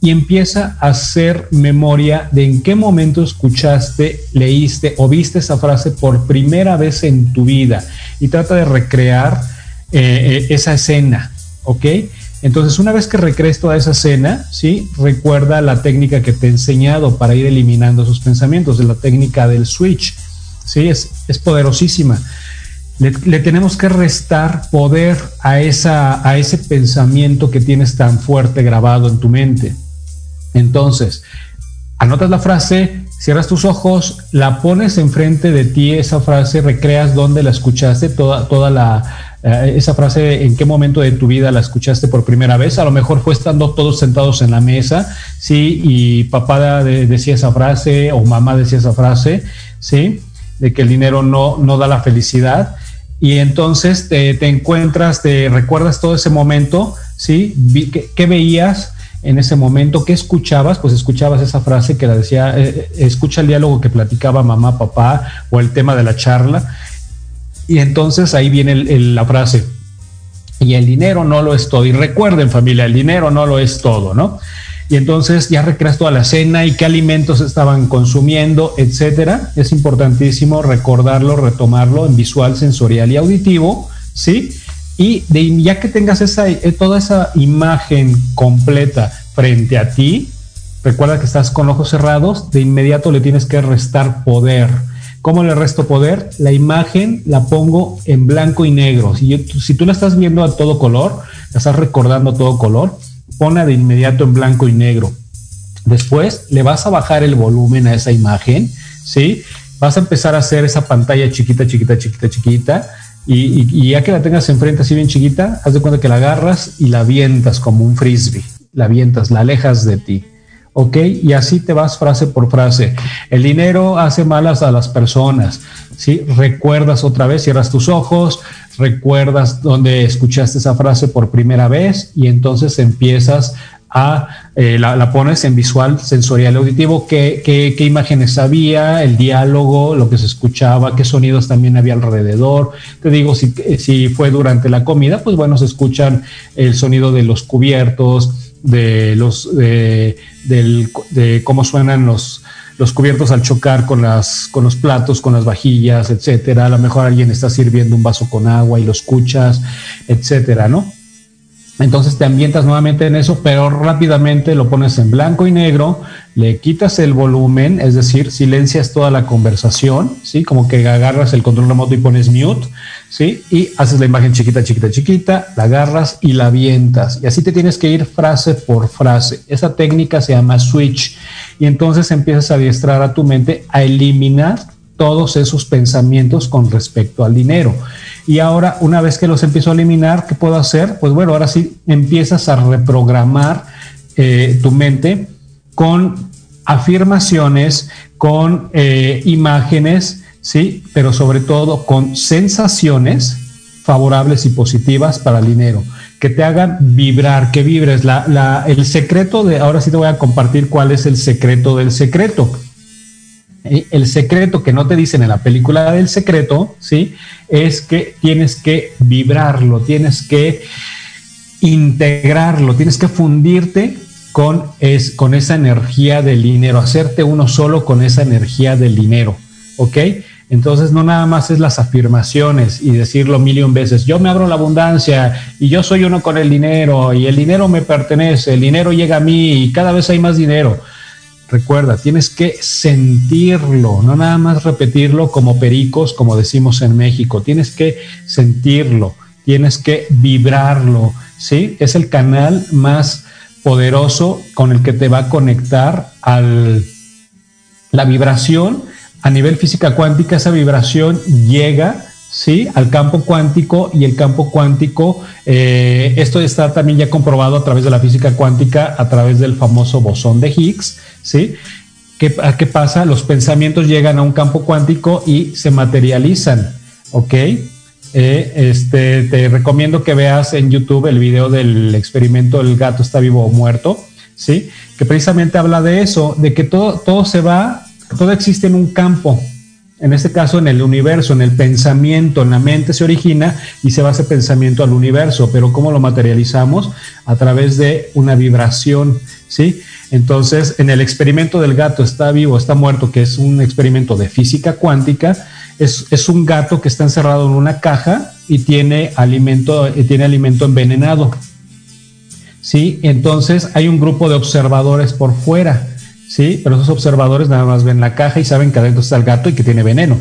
[SPEAKER 5] y empieza a hacer memoria de en qué momento escuchaste, leíste o viste esa frase por primera vez en tu vida y trata de recrear eh, eh, esa escena, ¿ok? Entonces, una vez que recrees toda esa escena, ¿sí? Recuerda la técnica que te he enseñado para ir eliminando esos pensamientos, de la técnica del switch, ¿sí? Es, es poderosísima. Le, le, tenemos que restar poder a, esa, a ese pensamiento que tienes tan fuerte grabado en tu mente. Entonces, anotas la frase, cierras tus ojos, la pones enfrente de ti, esa frase, recreas dónde la escuchaste, toda, toda la, eh, esa frase, en qué momento de tu vida la escuchaste por primera vez. A lo mejor fue estando todos sentados en la mesa, ¿sí? Y papá decía esa frase o mamá decía esa frase, ¿sí? De que el dinero no, no da la felicidad. Y entonces te, encuentras, te recuerdas todo ese momento, ¿sí? ¿Qué, qué veías? En ese momento. ¿Qué escuchabas? Pues escuchabas esa frase que la decía, eh, eh, escucha el diálogo que platicaba mamá, papá o el tema de la charla. Y entonces ahí viene la frase. Y el dinero no lo es todo. Y recuerden familia, el dinero no lo es todo, ¿no? Y entonces ya recreas toda la cena y qué alimentos estaban consumiendo, etcétera. Es importantísimo recordarlo, retomarlo en visual, sensorial y auditivo, ¿sí? Y ya que tengas esa, eh, toda esa imagen completa frente a ti, recuerda que estás con ojos cerrados, de inmediato le tienes que restar poder. ¿Cómo le resto poder? La imagen la pongo en blanco y negro. Si, si tú la estás viendo a todo color, la estás recordando a todo color, ponla de inmediato en blanco y negro. Después le vas a bajar el volumen a esa imagen, ¿sí? Vas a empezar a hacer esa pantalla chiquita, chiquita, chiquita, chiquita. Y, ya que la tengas enfrente así bien chiquita, haz de cuenta que la agarras y la avientas como un frisbee. La avientas, la alejas de ti. ¿ok? Y así te vas frase por frase. El dinero hace malas a las personas, ¿sí? Recuerdas otra vez, cierras tus ojos, recuerdas donde escuchaste esa frase por primera vez y entonces empiezas a, eh, la, pones en visual, sensorial, auditivo, qué, qué, imágenes había, el diálogo, lo que se escuchaba, qué sonidos también había alrededor. Te digo, si, si fue durante la comida, pues bueno, se escuchan el sonido de los cubiertos, de los de, de cómo suenan los, los cubiertos al chocar con, las, con los platos, con las vajillas, etcétera. A lo mejor alguien está sirviendo un vaso con agua y lo escuchas, etcétera, ¿no? Entonces te ambientas nuevamente en eso, pero rápidamente lo pones en blanco y negro, le quitas el volumen, es decir, silencias toda la conversación, ¿sí? Como que agarras el control remoto y pones mute, ¿sí? Y haces la imagen chiquita, chiquita, chiquita, la agarras y la avientas. Y así te tienes que ir frase por frase. Esa técnica se llama switch. Y entonces empiezas a adiestrar a tu mente a eliminar todos esos pensamientos con respecto al dinero. Y ahora, una vez que los empiezo a eliminar, ¿qué puedo hacer? Pues bueno, ahora sí empiezas a reprogramar eh, tu mente con afirmaciones, con eh, imágenes, ¿sí? Pero sobre todo con sensaciones favorables y positivas para el dinero, que te hagan vibrar, que vibres. el secreto de, ahora sí te voy a compartir cuál es el secreto del secreto el secreto que no te dicen en la película del secreto, ¿sí? Es que tienes que vibrarlo, tienes que integrarlo, tienes que fundirte con, es, con esa energía del dinero, hacerte uno solo con esa energía del dinero, ¿ok? Entonces no nada más es las afirmaciones y decirlo millón veces, yo me abro la abundancia y yo soy uno con el dinero y el dinero me pertenece, el dinero llega a mí y cada vez hay más dinero. Recuerda, tienes que sentirlo, no nada más repetirlo como pericos, como decimos en México. Tienes que sentirlo, tienes que vibrarlo, ¿sí? Es el canal más poderoso con el que te va a conectar al la vibración a nivel física cuántica. Esa vibración llega ¿sí? al campo cuántico y el campo cuántico, eh, esto está también ya comprobado a través de la física cuántica, a través del famoso bosón de Higgs, ¿sí? ¿Qué, ¿Qué, pasa? Los pensamientos llegan a un campo cuántico y se materializan, ¿ok? Eh, este, te recomiendo que veas en YouTube el video del experimento El gato está vivo o muerto, ¿sí? Que precisamente habla de eso, de que todo, todo se va, todo existe en un campo, en este caso en el universo, en el pensamiento, en la mente se origina y se va ese pensamiento al universo, pero ¿cómo lo materializamos? A través de una vibración, ¿sí? Entonces, en el experimento del gato está vivo, está muerto, que es un experimento de física cuántica, es, es un gato que está encerrado en una caja y tiene alimento, y tiene alimento envenenado. ¿Sí? Entonces hay un grupo de observadores por fuera ¿sí? Pero esos observadores nada más ven la caja y saben que adentro está el gato y que tiene veneno,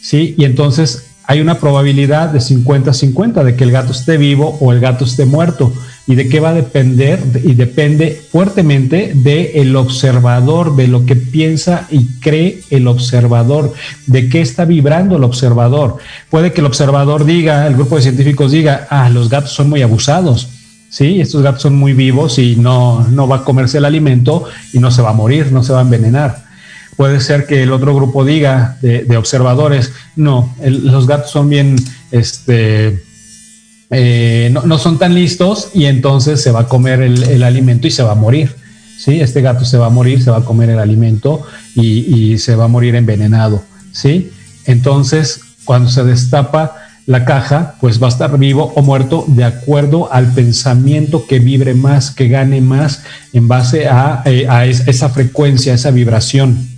[SPEAKER 5] ¿sí? Y entonces hay una probabilidad de 50-50 de que el gato esté vivo o el gato esté muerto. ¿Y de qué va a depender? Y depende fuertemente del observador, de lo que piensa y cree el observador, de qué está vibrando el observador. Puede que el observador diga, el grupo de científicos diga, ah, los gatos son muy abusados ¿sí? Estos gatos son muy vivos y no, no va a comerse el alimento y no se va a morir, no se va a envenenar. Puede ser que el otro grupo diga de, observadores, no, los gatos son bien, este, eh, no, son tan listos y entonces se va a comer el, alimento y se va a morir. ¿sí? Este gato se va a morir, se va a comer el alimento y, y se va a morir envenenado. ¿sí? Entonces, cuando se destapa la caja pues va a estar vivo o muerto de acuerdo al pensamiento que vibre más, que gane más en base a, eh, esa frecuencia, esa vibración.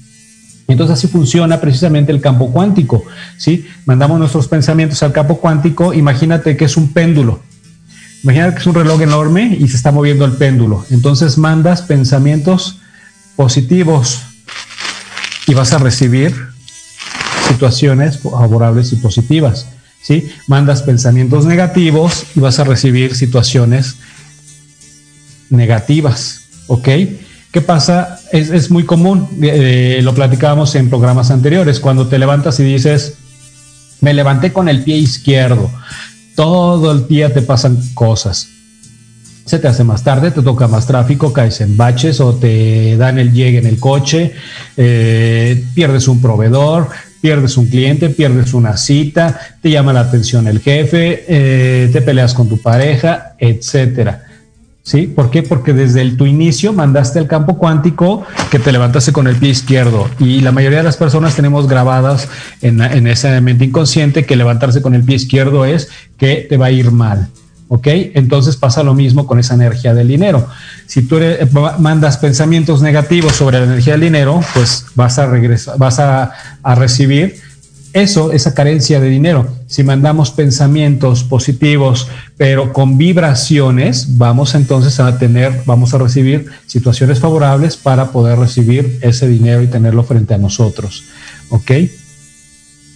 [SPEAKER 5] Entonces así funciona precisamente el campo cuántico, ¿sí? Mandamos nuestros pensamientos al campo cuántico, imagínate que es un péndulo. Imagínate que es un reloj enorme y se está moviendo el péndulo. Entonces mandas pensamientos positivos y vas a recibir situaciones favorables y positivas, ¿sí? Mandas pensamientos negativos y vas a recibir situaciones negativas, ¿ok? ¿Qué pasa? Es, muy común, eh, lo platicábamos en programas anteriores, cuando te levantas y dices, me levanté con el pie izquierdo, todo el día te pasan cosas. Se te hace más tarde, te toca más tráfico, caes en baches o te dan el llegue en el coche, eh, pierdes un proveedor, pierdes un cliente, pierdes una cita, te llama la atención el jefe, eh, te peleas con tu pareja, etcétera. ¿Sí? ¿Por qué? Porque desde el, tu inicio mandaste al campo cuántico que te levantaste con el pie izquierdo y la mayoría de las personas tenemos grabadas en, en esa mente inconsciente que levantarse con el pie izquierdo es que te va a ir mal. ¿Ok? Entonces pasa lo mismo con esa energía del dinero. Si tú mandas pensamientos negativos sobre la energía del dinero, pues vas a regresar, vas a, a recibir eso, esa carencia de dinero. Si mandamos pensamientos positivos, pero con vibraciones, vamos entonces a tener, vamos a recibir situaciones favorables para poder recibir ese dinero y tenerlo frente a nosotros. ¿Ok?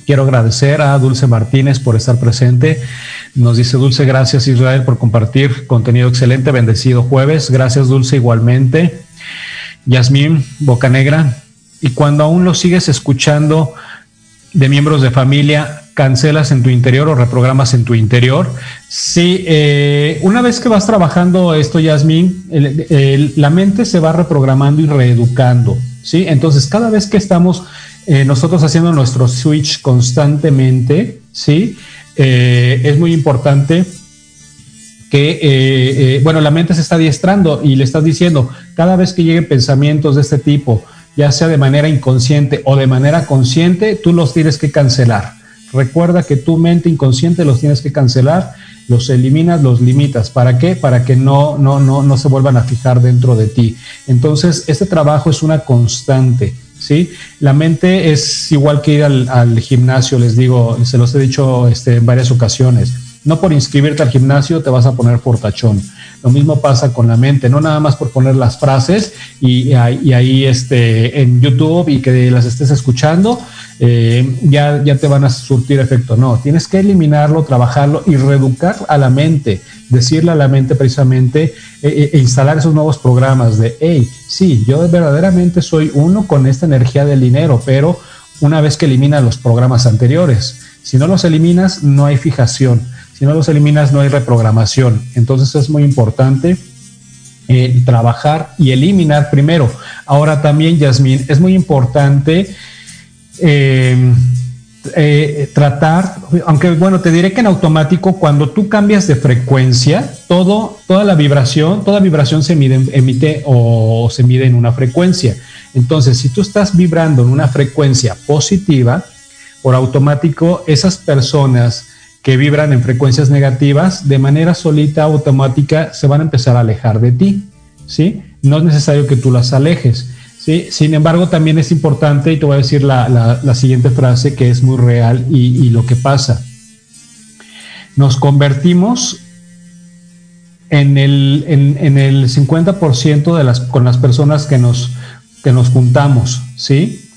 [SPEAKER 5] Quiero agradecer a Dulce Martínez por estar presente. Nos dice Dulce, gracias Israel por compartir contenido excelente, bendecido jueves. Gracias Dulce igualmente. Yasmín Bocanegra. Y cuando aún lo sigues escuchando, de miembros de familia cancelas en tu interior o reprogramas en tu interior. Sí, eh, una vez que vas trabajando esto, Yasmín, la mente se va reprogramando y reeducando. ¿sí? Entonces, cada vez que estamos eh, nosotros haciendo nuestro switch constantemente, ¿sí? Eh, es muy importante que, bueno, la mente se está adiestrando y le estás diciendo, cada vez que lleguen pensamientos de este tipo, ya sea de manera inconsciente o de manera consciente, tú los tienes que cancelar. Recuerda que tu mente inconsciente los tienes que cancelar, los eliminas, los limitas. ¿Para qué? Para que no, no, no, no se vuelvan a fijar dentro de ti. Entonces, este trabajo es una constante. ¿Sí? La mente es igual que ir al, gimnasio, les digo, se los he dicho este, en varias ocasiones. No por inscribirte al gimnasio te vas a poner fortachón. Lo mismo pasa con la mente, no nada más por poner las frases y, ahí este, en YouTube y que las estés escuchando, eh, ya, ya te van a surtir efecto. No, tienes que eliminarlo, trabajarlo y reeducar a la mente, decirle a la mente precisamente eh, e instalar esos nuevos programas de, hey, sí, yo verdaderamente soy uno con esta energía del dinero, pero una vez que eliminas los programas anteriores, si no los eliminas, no hay fijación si no los eliminas, no hay reprogramación. Entonces es muy importante eh, trabajar y eliminar primero. Ahora también, Yasmín, es muy importante eh, eh, tratar, aunque bueno, te diré que en automático, cuando tú cambias de frecuencia, todo, toda la vibración, toda vibración se mide, emite o se mide en una frecuencia. Entonces, si tú estás vibrando en una frecuencia positiva, por automático, esas personas que vibran en frecuencias negativas, de manera solita, automática, se van a empezar a alejar de ti, ¿sí? No es necesario que tú las alejes, ¿sí? Sin embargo, también es importante, y te voy a decir la, siguiente frase que es muy real y, lo que pasa. Nos convertimos en el, en, el 50% de las, con las personas que nos, que nos juntamos, ¿sí?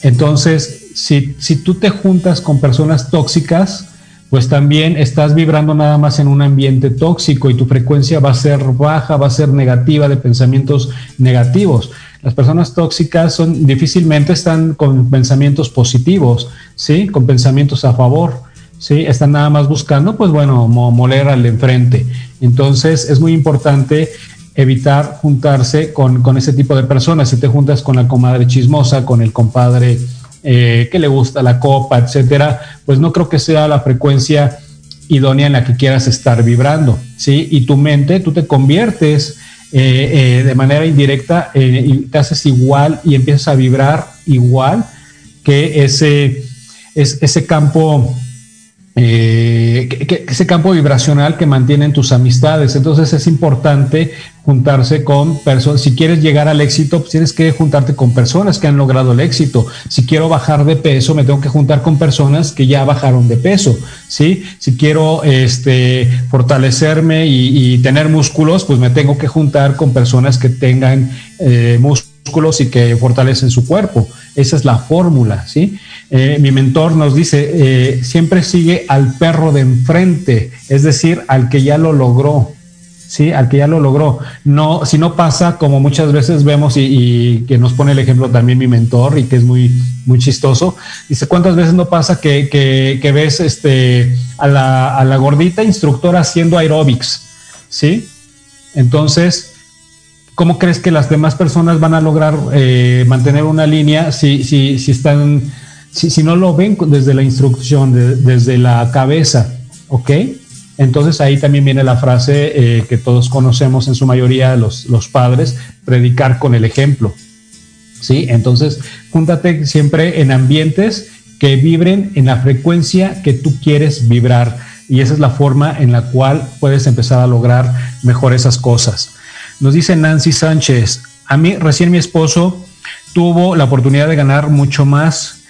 [SPEAKER 5] Entonces, si, si tú te juntas con personas tóxicas, pues también estás vibrando nada más en un ambiente tóxico y tu frecuencia va a ser baja, va a ser negativa de pensamientos negativos. Las personas tóxicas son difícilmente están con pensamientos positivos, ¿sí? Con pensamientos a favor, ¿sí? Están nada más buscando, pues bueno, moler al enfrente. Entonces es muy importante evitar juntarse con, con ese tipo de personas. Si te juntas con la comadre chismosa, con el compadre eh, que le gusta la copa, etcétera, pues no creo que sea la frecuencia idónea en la que quieras estar vibrando, ¿sí? Y tu mente, tú te conviertes eh, eh, de manera indirecta y te haces igual y empiezas a vibrar igual que ese, ese campo ese campo vibracional que mantienen tus amistades. Entonces es importante juntarse con personas. Si quieres llegar al éxito, pues tienes que juntarte con personas que han logrado el éxito. Si quiero bajar de peso, me tengo que juntar con personas que ya bajaron de peso. ¿sí? Si quiero este, fortalecerme y, tener músculos, pues me tengo que juntar con personas que tengan eh, músculos y que fortalecen su cuerpo. Esa es la fórmula, ¿sí? Eh, mi mentor nos dice, eh, siempre sigue al perro de enfrente, es decir, al que ya lo logró. ¿Sí? Al que ya lo logró. No, si no pasa, como muchas veces vemos y, que nos pone el ejemplo también mi mentor y que es muy, muy chistoso, dice, ¿cuántas veces no pasa que, ves este, a, la, gordita instructora haciendo aeróbics? ¿Sí? Entonces, ¿cómo crees que las demás personas van a lograr eh, mantener una línea si, si, si están, si, si, no lo ven desde la instrucción, desde la cabeza? ¿Ok? Entonces ahí también viene la frase eh, que todos conocemos en su mayoría los, los padres, predicar con el ejemplo. ¿Sí? Entonces, júntate siempre en ambientes que vibren en la frecuencia que tú quieres vibrar. Y esa es la forma en la cual puedes empezar a lograr mejor esas cosas. Nos dice Nancy Sánchez, a mí recién mi esposo tuvo la oportunidad de ganar mucho más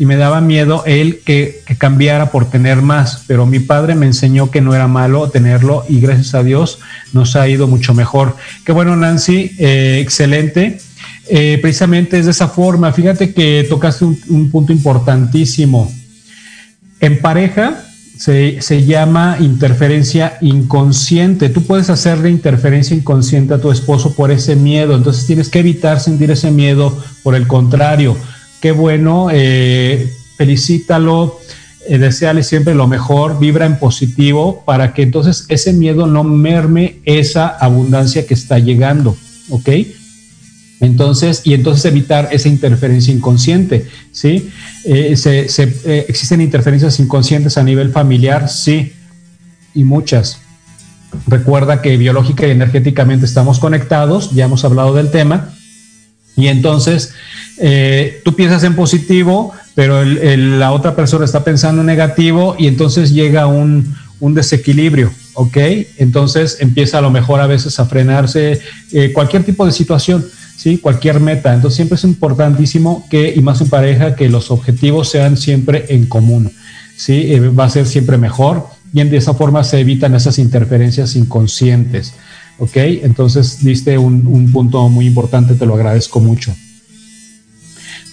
[SPEAKER 5] y me daba miedo él que, cambiara por tener más, pero mi padre me enseñó que no era malo tenerlo y gracias a Dios nos ha ido mucho mejor. Qué bueno, Nancy, eh, excelente. Eh, precisamente es de esa forma. Fíjate que tocaste un, punto importantísimo. En pareja se, se, llama interferencia inconsciente. Tú puedes hacerle interferencia inconsciente a tu esposo por ese miedo, entonces tienes que evitar sentir ese miedo. Por el contrario, qué bueno, eh, felicítalo, eh, deseale siempre lo mejor, vibra en positivo para que entonces ese miedo no merme esa abundancia que está llegando, ¿ok? Entonces, y entonces evitar esa interferencia inconsciente, ¿sí? Eh, se, ¿Existen interferencias inconscientes a nivel familiar? Sí, y muchas. Recuerda que biológica y energéticamente estamos conectados, ya hemos hablado del tema, y entonces eh, tú piensas en positivo, pero la otra persona está pensando en negativo y entonces llega un, desequilibrio, ¿ok? Entonces empieza a lo mejor a veces a frenarse eh, cualquier tipo de situación, ¿sí? Cualquier meta. Entonces siempre es importantísimo que, y más en pareja, que los objetivos sean siempre en común, ¿sí? Eh, va a ser siempre mejor y de esa forma se evitan esas interferencias inconscientes. ¿Ok? Entonces diste un, punto muy importante, te lo agradezco mucho.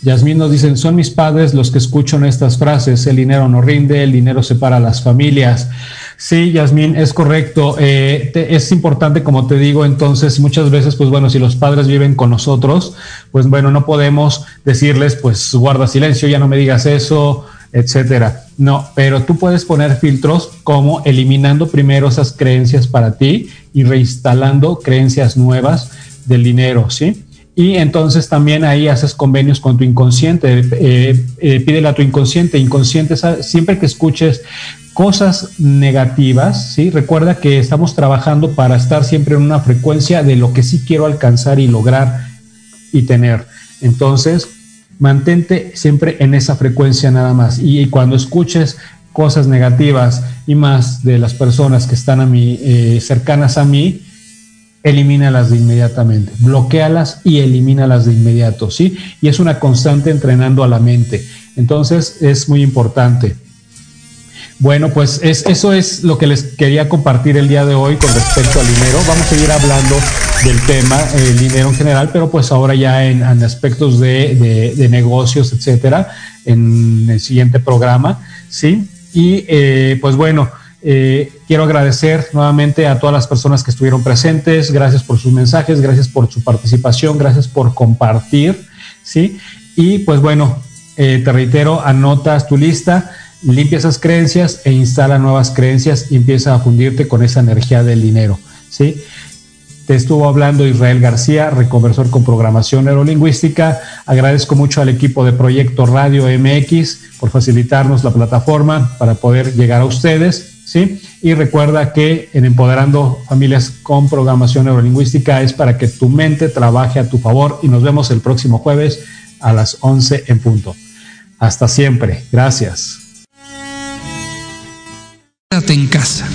[SPEAKER 5] Yasmín nos dicen, son mis padres los que escuchan estas frases, el dinero no rinde, el dinero separa a las familias. Sí, Yasmín, es correcto. Eh, es importante, como te digo, entonces muchas veces, pues bueno, si los padres viven con nosotros, pues bueno, no podemos decirles, pues guarda silencio, ya no me digas eso, etcétera. No, pero tú puedes poner filtros como eliminando primero esas creencias para ti y reinstalando creencias nuevas del dinero, ¿sí? Y entonces también ahí haces convenios con tu inconsciente, eh, eh, pídele a tu inconsciente, inconsciente, siempre que escuches cosas negativas, ¿sí? Recuerda que estamos trabajando para estar siempre en una frecuencia de lo que sí quiero alcanzar y lograr y tener. Entonces, mantente siempre en esa frecuencia nada más. Y, cuando escuches cosas negativas y más de las personas que están a mí, eh, cercanas a mí, elimínalas de inmediatamente, bloquealas y elimínalas de inmediato, ¿sí? Y es una constante entrenando a la mente. Entonces es muy importante. Bueno, pues es, eso es lo que les quería compartir el día de hoy con respecto al dinero. Vamos a seguir hablando del tema, el dinero en general, pero pues ahora ya en, aspectos de, negocios, etcétera, en el siguiente programa, ¿sí? Y eh, pues bueno, eh, quiero agradecer nuevamente a todas las personas que estuvieron presentes, gracias por sus mensajes, gracias por su participación, gracias por compartir, ¿sí? Y pues bueno, eh, te reitero, anotas tu lista limpia esas creencias e instala nuevas creencias y empieza a fundirte con esa energía del dinero. ¿sí? Te estuvo hablando Israel García, reconversor con programación neurolingüística. Agradezco mucho al equipo de Proyecto Radio MX por facilitarnos la plataforma para poder llegar a ustedes. ¿sí? Y recuerda que en Empoderando Familias con Programación Neurolingüística es para que tu mente trabaje a tu favor y nos vemos el próximo jueves a las 11 en punto. Hasta siempre. Gracias.
[SPEAKER 6] Quédate en casa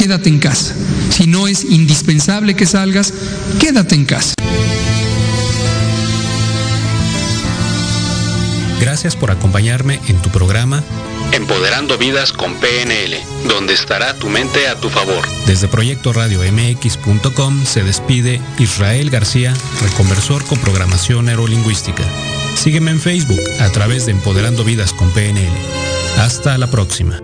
[SPEAKER 6] quédate en casa. Si no es indispensable que salgas, quédate en casa.
[SPEAKER 5] Gracias por acompañarme en tu programa
[SPEAKER 7] Empoderando Vidas con PNL, donde estará tu mente a tu favor.
[SPEAKER 5] Desde Proyecto Radio MX.com se despide Israel García, reconversor con programación neurolingüística. Sígueme en Facebook a través de Empoderando Vidas con PNL. Hasta la próxima.